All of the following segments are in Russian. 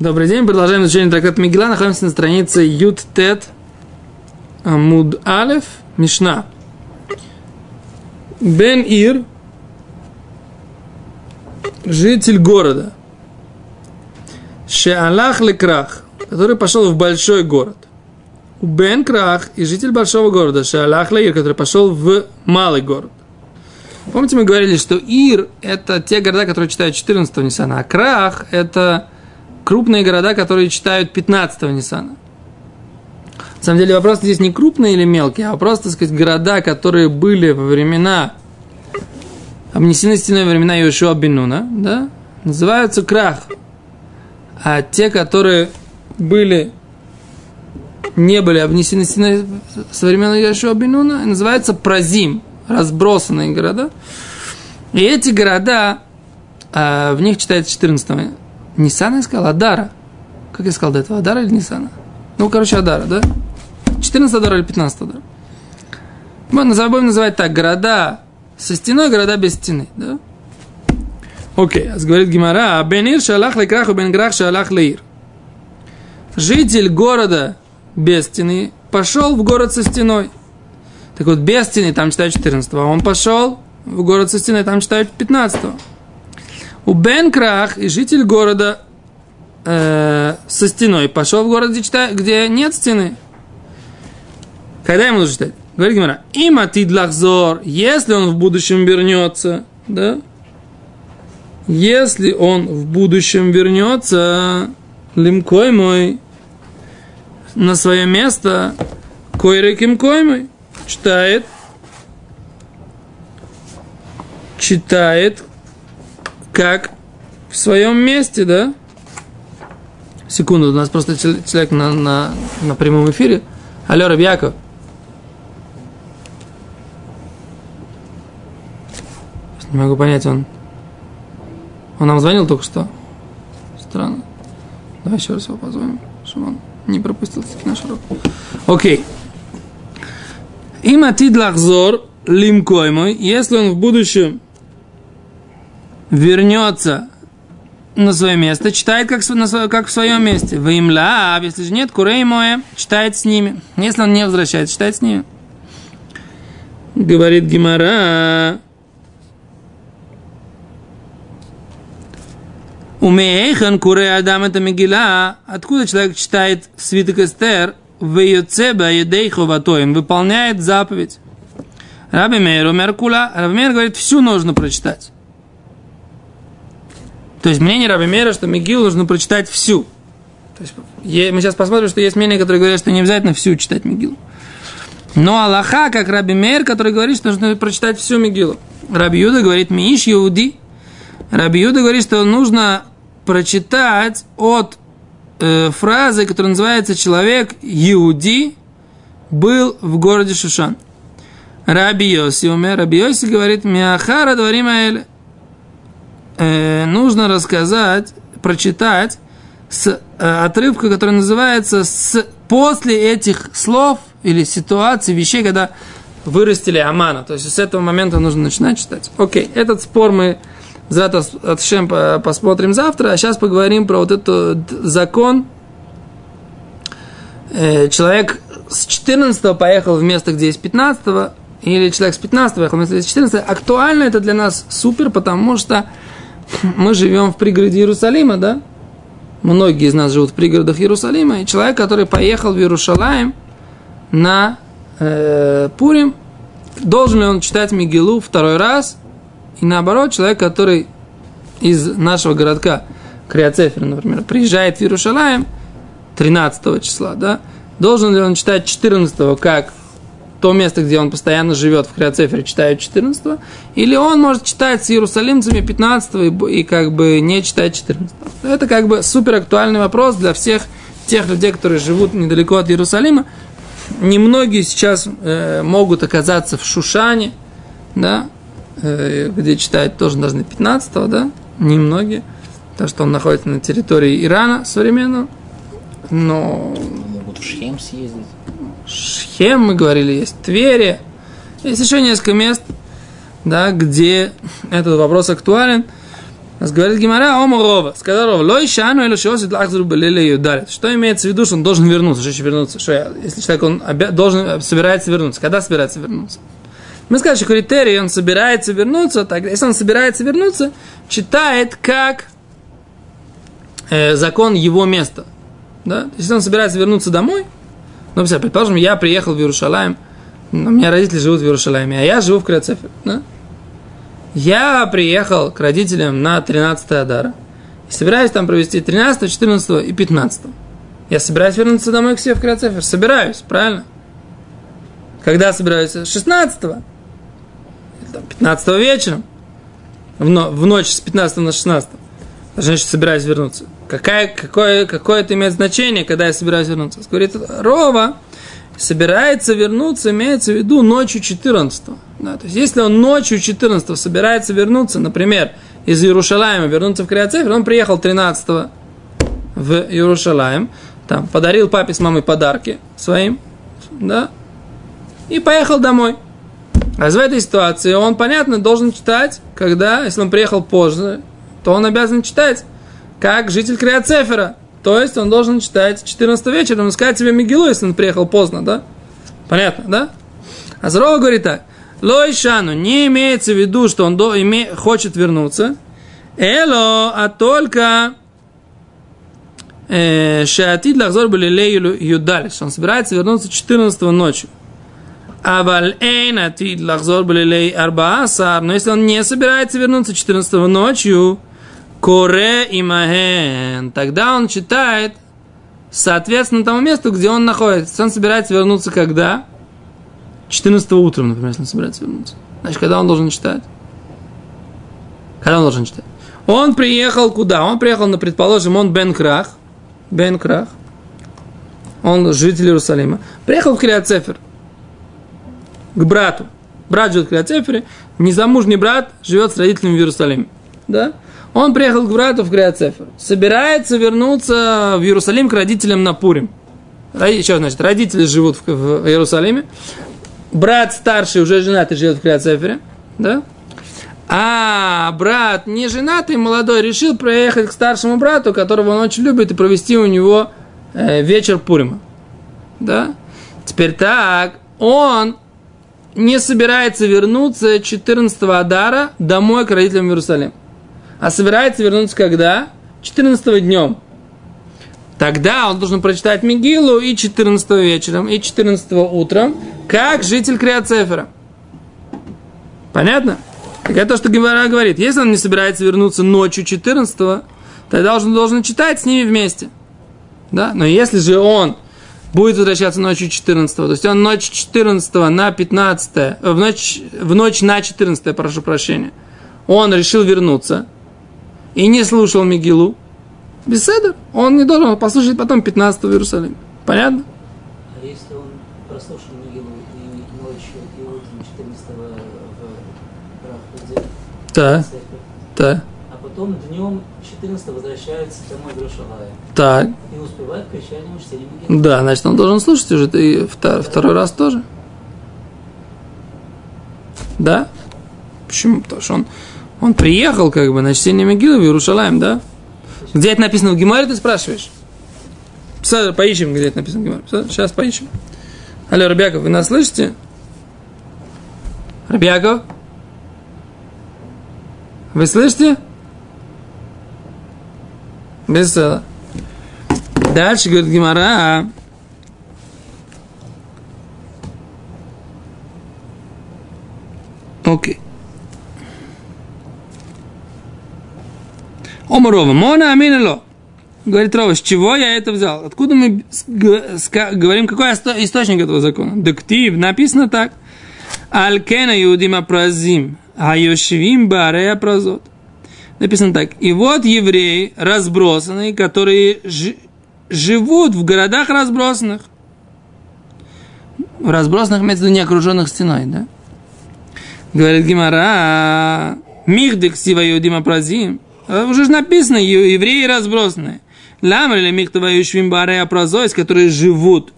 Добрый день, продолжаем изучение трактата Мигела. Находимся на странице Ют Тет Амуд Алев Мишна. Бен Ир, житель города, Шеалах Лекрах, который пошел в большой город. Бен Крах и житель большого города, Шеалах Леир, который пошел в малый город. Помните, мы говорили, что Ир – это те города, которые читают 14 Ниссана, а Крах – это крупные города, которые читают 15-го Ниссана. На самом деле вопрос здесь не крупные или мелкие, а вопрос, так сказать, города, которые были во времена обнесены стеной во времена Иошуа Бенуна, да, называются крах. А те, которые были, не были обнесены стеной со времен Иошуа Бенуна, называются празим, разбросанные города. И эти города, а, в них читается 14 Ниссана я сказал, Адара. Как я сказал до этого, Адара или Ниссана? Ну, короче, Адара, да? 14 Адара или 15 Адара? Мы будем называть так, города со стеной, города без стены, да? Окей, okay. говорит Гимара, Бенир шалах лекрах, бен грах шалах леир. Житель города без стены пошел в город со стеной. Так вот, без стены там читают 14 а он пошел в город со стеной, там читают 15 -го. У Бен Крах и житель города э, со стеной пошел в город, где, читает, где нет стены. Когда ему нужно читать? Говорит Гимара, им атид лахзор, если он в будущем вернется, да? Если он в будущем вернется, лимкой мой, на свое место, койреким кой мой, читает, читает как в своем месте, да? Секунду, у нас просто человек на, на, на прямом эфире. Алло, Рабьяков. Не могу понять, он... Он нам звонил только что? Странно. Давай еще раз его позвоним, чтобы он не пропустил таки наш урок. Окей. Им атид лахзор лимкой мой, если он в будущем вернется на свое место, читает как, на свое, как в своем месте. В имла, если же нет, курей моя, читает с ними. Если он не возвращается, читает с ними. Говорит Гимара. Умеехан куре адам это мигила. Откуда человек читает свиток Эстер? В Йоцеба едейху ватоем. Выполняет заповедь. Раби Мейр умер кула. Раби Мейр говорит, всю нужно прочитать. То есть мнение Раби Мера, что Мегилу нужно прочитать всю. То есть, мы сейчас посмотрим, что есть мнение, которое говорит, что не обязательно всю читать Мегилу. Но Аллаха, как Раби Мейр, который говорит, что нужно прочитать всю Мегилу. Раби Юда говорит, Мииш Иуди. Раби Юда говорит, что нужно прочитать от э, фразы, которая называется «Человек Иуди был в городе Шушан». Раби Йоси умер. Раби Йоси говорит, «Миахара дворима э, нужно рассказать, прочитать с э, отрывка, который называется с, «После этих слов» или ситуаций, вещей, когда вырастили Амана. То есть с этого момента нужно начинать читать. Окей, этот спор мы за это Шем посмотрим завтра, а сейчас поговорим про вот этот закон. Э, человек с 14 поехал в место, где есть 15 или человек с 15 поехал в место, где есть 14 Актуально это для нас супер, потому что мы живем в пригороде Иерусалима, да? Многие из нас живут в пригородах Иерусалима. И человек, который поехал в Иерусалим на э, Пурим, должен ли он читать Мигелу второй раз? И наоборот, человек, который из нашего городка Криоцефер, например, приезжает в Иерусалим 13 числа, да, должен ли он читать 14 как то место, где он постоянно живет в Хриоцефере, читает 14 или он может читать с иерусалимцами 15 и, и как бы не читать 14 Это как бы супер актуальный вопрос для всех тех людей, которые живут недалеко от Иерусалима. Немногие сейчас э, могут оказаться в Шушане, да, э, где читают тоже должны 15 да, немногие, потому что он находится на территории Ирана современного, но... Могут в Шхем съездить. Шхем, мы говорили, есть Твери. Есть еще несколько мест, да, где этот вопрос актуален. Нас говорит Гимара, Ома Рова, сказал Рова, лой шану или шиосит лахзру белили юдалит. Что имеется в виду, что он должен вернуться? Что еще вернуться? Что я, если человек, он обя- должен, собирается вернуться. Когда собирается вернуться? Мы сказали, что критерий, он собирается вернуться, так, если он собирается вернуться, читает как э, закон его места. Да? Если он собирается вернуться домой, ну, представь, предположим, я приехал в Иерушалаем, у меня родители живут в Иерушалайме, а я живу в Крацефе. Да? Я приехал к родителям на 13 Адара и собираюсь там провести 13, 14 и 15. Я собираюсь вернуться домой к себе в Крацефер. Собираюсь, правильно? Когда собираюсь? 16 или там, 15 вечером. В, но, в ночь с 15 на 16. Значит, собираюсь вернуться. Какая, какое, какое это имеет значение, когда я собираюсь вернуться? Говорит, Рова собирается вернуться, имеется в виду ночью 14. Да, то есть, если он ночью 14 собирается вернуться, например, из Иерушалаема вернуться в Криоцефер, он приехал 13 в Иерушалаем, там, подарил папе с мамой подарки своим, да, и поехал домой. А в этой ситуации он, понятно, должен читать, когда, если он приехал позже, то он обязан читать, как житель Криоцефера. То есть он должен читать 14 вечера, он сказать себе Мигилу, если он приехал поздно, да? Понятно, да? А Зарова говорит так. Лойшану не имеется в виду, что он до, име, хочет вернуться. Эло, а только э, Шаатид лахзор были юдаль, что он собирается вернуться 14 ночью. Аваль эйн атид лахзор были арбаасар, но если он не собирается вернуться 14 ночью, коре имаген, тогда он читает соответственно тому месту, где он находится. Он собирается вернуться когда? 14 утром, например, если он собирается вернуться. Значит, когда он должен читать? Когда он должен читать? Он приехал куда? Он приехал, на, предположим, он Бен Крах. Бен Крах. Он житель Иерусалима. Приехал в Криоцефер. К брату. Брат живет в Криоцефере. Незамужний брат живет с родителями в Иерусалиме. Да? Он приехал к брату в Криоцефер. Собирается вернуться в Иерусалим к родителям на Пурим. Еще, значит, родители живут в, в Иерусалиме брат старший уже женатый живет в Криоцефере, да? А брат не женатый, молодой, решил проехать к старшему брату, которого он очень любит, и провести у него э, вечер Пурима. Да? Теперь так, он не собирается вернуться 14 Адара домой к родителям в Иерусалим. А собирается вернуться когда? 14 днем. Тогда он должен прочитать Мигилу и 14 вечером, и 14 утром, как житель Криоцефера. Понятно? Так это то, что Гевара говорит. Если он не собирается вернуться ночью 14 тогда он должен читать с ними вместе. Да? Но если же он будет возвращаться ночью 14 то есть он ночь 14 на 15 э, в ночь, в ночь на 14 прошу прощения, он решил вернуться и не слушал Мигилу, Беседа. Он не должен послушать потом 15 в Иерусалиме. Понятно? А если он прослушал Мигилу и ночью, и утром 14 в? Да. Да. А потом днем 14 возвращается домой в Иерушалай. Так. И успевает к окончанию чтения Мигилу. Да, значит, он должен слушать уже и втор, второй раз тоже. Да? Почему? Потому что он, он приехал как бы на чтение Мигилы в Иерушалаем, да? Где это написано в Геморе, ты спрашиваешь? Поищем, где это написано в Геморе. Сейчас поищем. Алло, Рабиаков, вы нас слышите? Рабиаков? Вы слышите? Беседа. Дальше говорит Гимара. Окей. Омарова, мона аминело. Говорит Рова, с чего я это взял? Откуда мы говорим, какой источник этого закона? Дектив, написано так. Алькена иудима празим, а йошвим барея празот. Написано так. И вот евреи разбросанные, которые живут в городах разбросанных. В разбросанных имеется в виду не окруженных стеной, да? Говорит Гимара, михдек сива иудима празим. А уже же написано, евреи разбросанные. Ламрили михтова юшвим барея прозоис, которые живут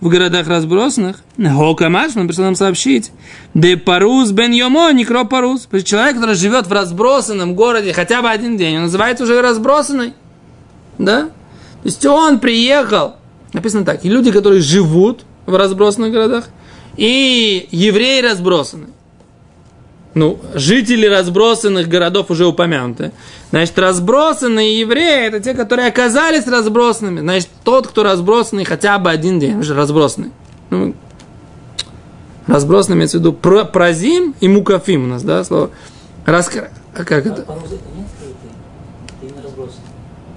в городах разбросанных, Хокамаш, он пришел нам сообщить, де парус бен йомо, некро парус. Человек, который живет в разбросанном городе хотя бы один день, он называется уже разбросанный. Да? То есть он приехал, написано так, и люди, которые живут в разбросанных городах, и евреи разбросаны. Ну, жители разбросанных городов уже упомянуты. Значит, разбросанные евреи – это те, которые оказались разбросанными. Значит, тот, кто разбросанный хотя бы один день, уже разбросанный. Ну, разбросанный имеется в виду про, прозим и мукафим у нас, да, слово. Раскра... А как это?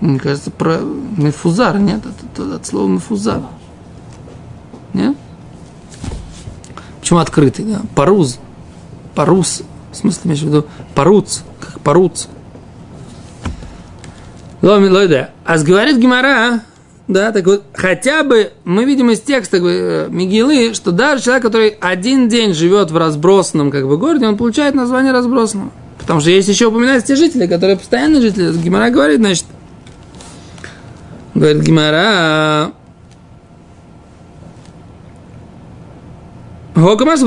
Мне кажется, про мефузар, нет? Это, это от слова мефузар. Нет? Почему открытый, да? Паруз. Парус. В смысле, имеешь в виду паруц, как паруц. Лойда. А говорит Гимара, да, так вот, хотя бы мы видим из текста э, Мигилы, что даже человек, который один день живет в разбросанном как бы городе, он получает название разбросанного. Потому что есть еще упоминаются те жители, которые постоянно жители. Гимара говорит, значит, говорит Гимара, Гокамаш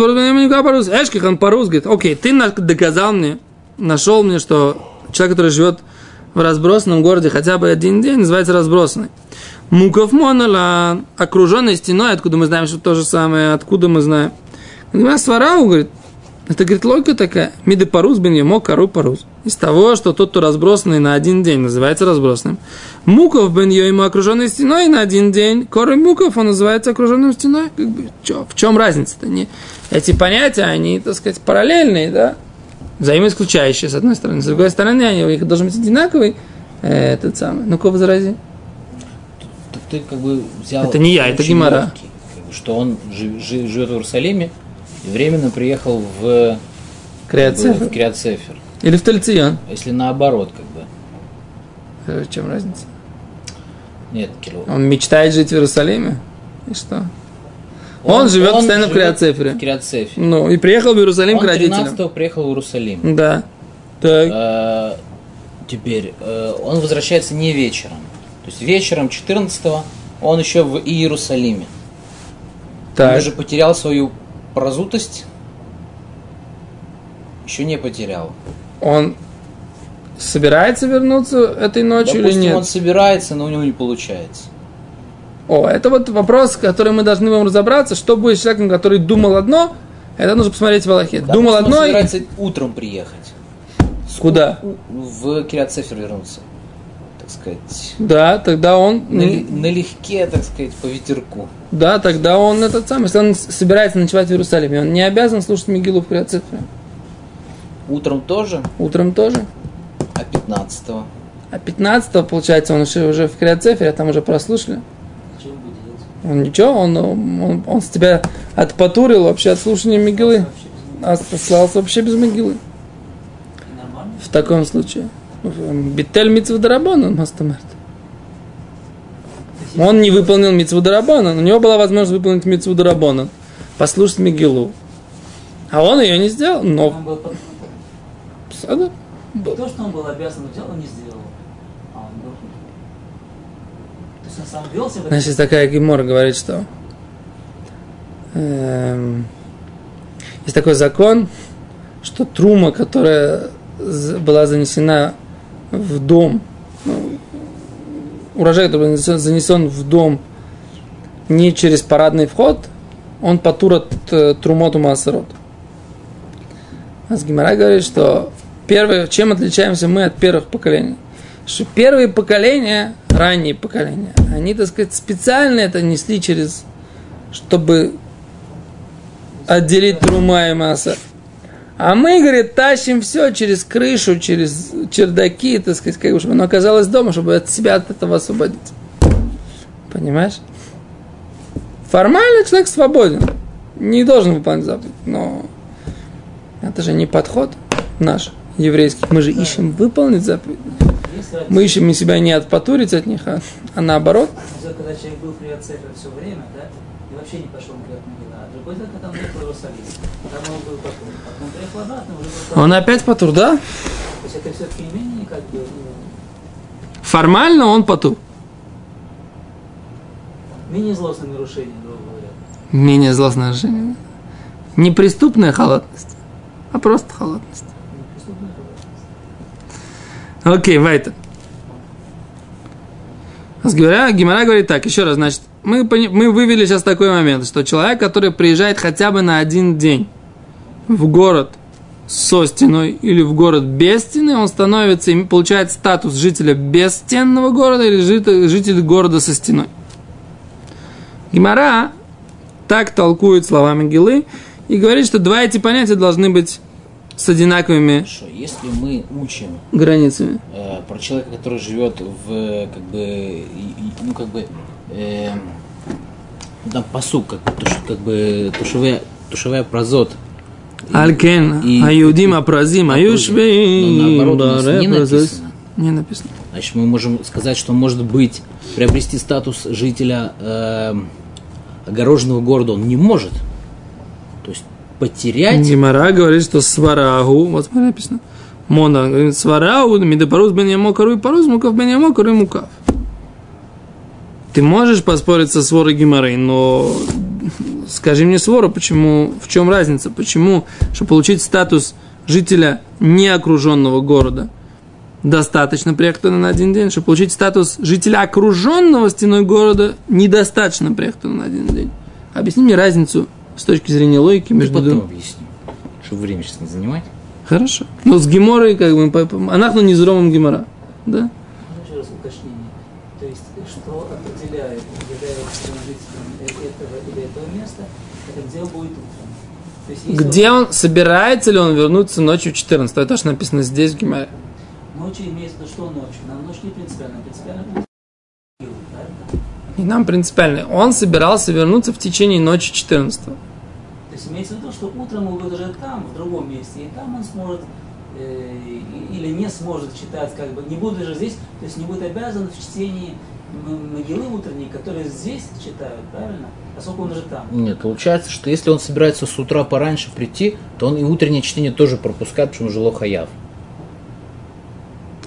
по-русски. Эшких он по-русски говорит, окей, ты доказал мне, нашел мне, что человек, который живет в разбросанном городе хотя бы один день, называется разбросанный. Муков Монала, окруженный стеной, откуда мы знаем, что то же самое, откуда мы знаем. Сварау говорит, это, говорит, логика такая. Миды парус бен емо кару парус. Из того, что тот, кто разбросанный на один день, называется разбросанным. Муков бен ему окруженный стеной на один день. Коры муков, он называется окруженным стеной. Как бы, чё, в чем разница-то? Не, эти понятия, они, так сказать, параллельные, да? Взаимоисключающие, с одной стороны. С другой стороны, они, у них должен быть одинаковый э, этот самый. Ну-ка, возрази. Так ты как бы взял... Это не я, это Гимара. Что он живет в Иерусалиме, и временно приехал в Криацефер. Или в Тельцион. Если наоборот, как бы. Э, в чем разница? Нет, Кило. Он мечтает жить в Иерусалиме? И что? Он, он живет он постоянно в Криацефере. В Криацефере. Ну, и приехал в Иерусалим он к родителям. 13 приехал в Иерусалим. Да. Так. А, теперь, э, он возвращается не вечером. То есть вечером 14 он еще в Иерусалиме. Так. Он уже потерял свою прозутость еще не потерял. Он собирается вернуться этой ночью Допустим, или нет? он собирается, но у него не получается. О, это вот вопрос, который мы должны вам разобраться. Что будет с человеком, который думал одно, это нужно посмотреть в Аллахе. Да, думал одно он собирается и... утром приехать. Куда? В Кириацефер вернуться так сказать. Да, тогда он... Нали, налегке, так сказать, по ветерку. Да, тогда он этот самый, если он собирается ночевать в Иерусалиме, он не обязан слушать Мигилу в Криоцифре. Утром тоже? Утром тоже. А 15-го? А 15-го, получается, он еще уже в Криоцефере, а там уже прослушали. Он ничего, он, он, он с тебя отпатурил вообще от слушания Мигилы. Остался вообще без Мигилы. В таком случае. Битель митцву дарабона, мастамерт. Он не выполнил митцву дарабона, у него была возможность выполнить митцву дарабона, послушать Мигилу. А он ее не сделал, но... Он был... Сада? То, что он был обязан сделать, он не сделал. А он был... То есть он сам вел себя... Значит, такая Гимора говорит, что... Эм, есть такой закон, что трума, которая была занесена в дом, ну, урожай, который занесен в дом не через парадный вход, он потурат э, трумоту массерот. А с Гимара говорит, что первое, чем отличаемся мы от первых поколений? Что первые поколения, ранние поколения, они, так сказать, специально это несли через, чтобы отделить трума и масса. А мы, говорит, тащим все через крышу, через чердаки, так сказать, как, чтобы оно оказалось дома, чтобы от себя от этого освободить. Понимаешь? Формально человек свободен. Не должен выполнять заповедь. Но это же не подход наш, еврейский. Мы же ищем выполнить заповедь. Мы ищем себя не отпатурить от них, а, а наоборот. Когда человек был при отце все время, да, и вообще не пошел в а другой он приехал в Иерусалим, там он был потом. Потом приехал обратно, уже был Он опять потур, да? То есть это все-таки не менее как бы... Ну, Формально он потур. Менее злостное нарушение, грубо говоря. Менее злостное решение. Не преступная халатность, а просто халатность. Окей. Гимара, Гимара говорит так, еще раз, значит, мы, мы вывели сейчас такой момент, что человек, который приезжает хотя бы на один день в город со стеной или в город без стены, он становится и получает статус жителя бесстенного города или жителя, города со стеной. Гимара так толкует словами Гилы и говорит, что два эти понятия должны быть с одинаковыми Хорошо, если мы учим границами э, про человека, который живет в как бы ну как бы э, там посук, как, туш, как бы тушевая, тушевая прозот. Алькен, аюдим апразим, аюшвей. Наоборот, не написано. Не написано. Значит, мы можем сказать, что может быть приобрести статус жителя э, огороженного города он не может. То есть потерять... Гимара говорит, что сварагу, вот смотри написано, Мона сварагу, мидапарус бен ямокару и парус, мукав бен ямокару и мукав. Ты можешь поспорить со сворой Гимары, но скажи мне свора, почему, в чем разница, почему, чтобы получить статус жителя неокруженного города, достаточно приехать на один день, чтобы получить статус жителя окруженного стеной города, недостаточно приехать на один день. Объясни мне разницу с точки зрения логики между двумя. объясню, чтобы время сейчас не занимать. Хорошо. Но с геморой, как бы, анахну не зромом гемора. Да? 14, где он будет утром. Есть, где он, он, собирается ли он вернуться ночью в 14? Это что написано здесь в Гимаре. Ночью имеется то, что ночью. Нам ночь не принципиально, принципиально и нам принципиально. Он собирался вернуться в течение ночи 14. То есть имеется в виду, что утром он будет уже там, в другом месте, и там он сможет э, или не сможет читать, как бы не будет же здесь, то есть не будет обязан в чтении могилы утренней, которые здесь читают, правильно? Поскольку он уже там. Нет, получается, что если он собирается с утра пораньше прийти, то он и утреннее чтение тоже пропускает, потому что жило хаяв.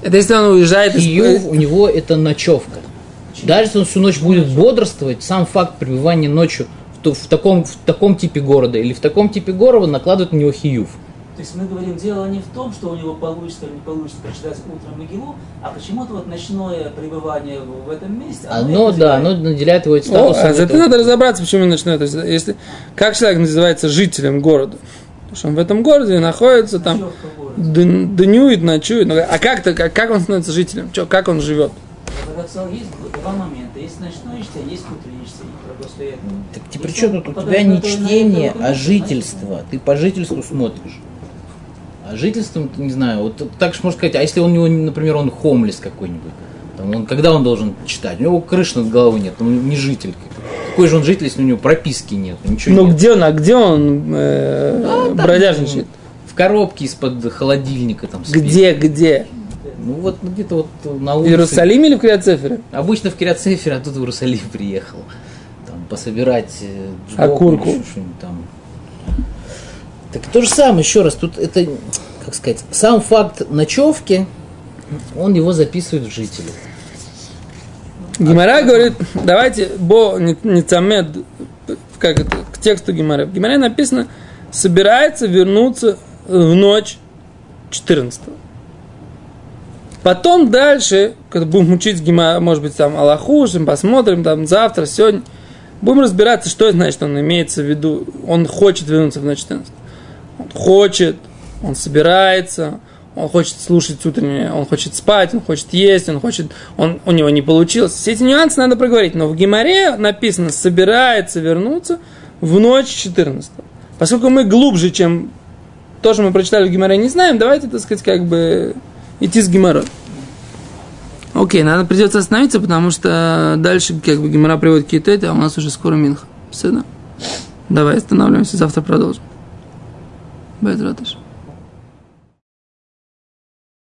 Это если он уезжает из... у него это ночевка. Даже если он всю ночь будет бодрствовать, сам факт пребывания ночью в, в, таком, в таком типе города или в таком типе города накладывает на него хиюв. То есть мы говорим, дело не в том, что у него получится или не получится прочитать утром Могилу, а почему-то вот ночное пребывание в этом месте. Оно, оно да, оно наделяет его статусом. О, а это надо разобраться, почему ночное. То есть, если, как человек называется жителем города? Потому что он в этом городе находится, там днюет, ночует. Ну, а как, -то, как, как он становится жителем? Че, как он живет? есть два момента. Есть ночное чтение, есть утреннее чтение. Так ты при чем тут? У тебя не чтение, а жительство. Ты по жительству смотришь. А жительством, не знаю, вот так же можно сказать, а если у него, например, он хомлес какой-нибудь, там, он, когда он должен читать? У него крыши над головой нет, он не житель. Какой же он житель, если у него прописки нет, ничего Ну нет. где он, а где он э, а, бродяжничает? В коробке из-под холодильника там. Спит. Где, где? Ну вот где-то вот на улице. В Иерусалиме или в Кириацефере? Обычно в Кириацефере, а тут в Иерусалим приехал. Там пособирать э, окурку. Там. Так то же самое, еще раз, тут это, как сказать, сам факт ночевки, он его записывает в жителю. Гимара говорит, давайте, бо не цамед, как это, к тексту Гимара. В Гимаре написано, собирается вернуться в ночь 14 -го. Потом дальше, когда будем учить Гима, может быть, там Аллахушим, посмотрим, там завтра, сегодня, будем разбираться, что значит, он имеется в виду, он хочет вернуться в ночь 14. Он хочет, он собирается, он хочет слушать утреннее, он хочет спать, он хочет есть, он хочет, он, у него не получилось. Все эти нюансы надо проговорить, но в Гимаре написано, собирается вернуться в ночь 14. Поскольку мы глубже, чем то, что мы прочитали в Гимаре, не знаем, давайте, так сказать, как бы идти с Гимарой. Окей, надо придется остановиться, потому что дальше как бы Гимара приводит какие-то, а у нас уже скоро Минха. Все, да? Давай останавливаемся, завтра продолжим. Без радости.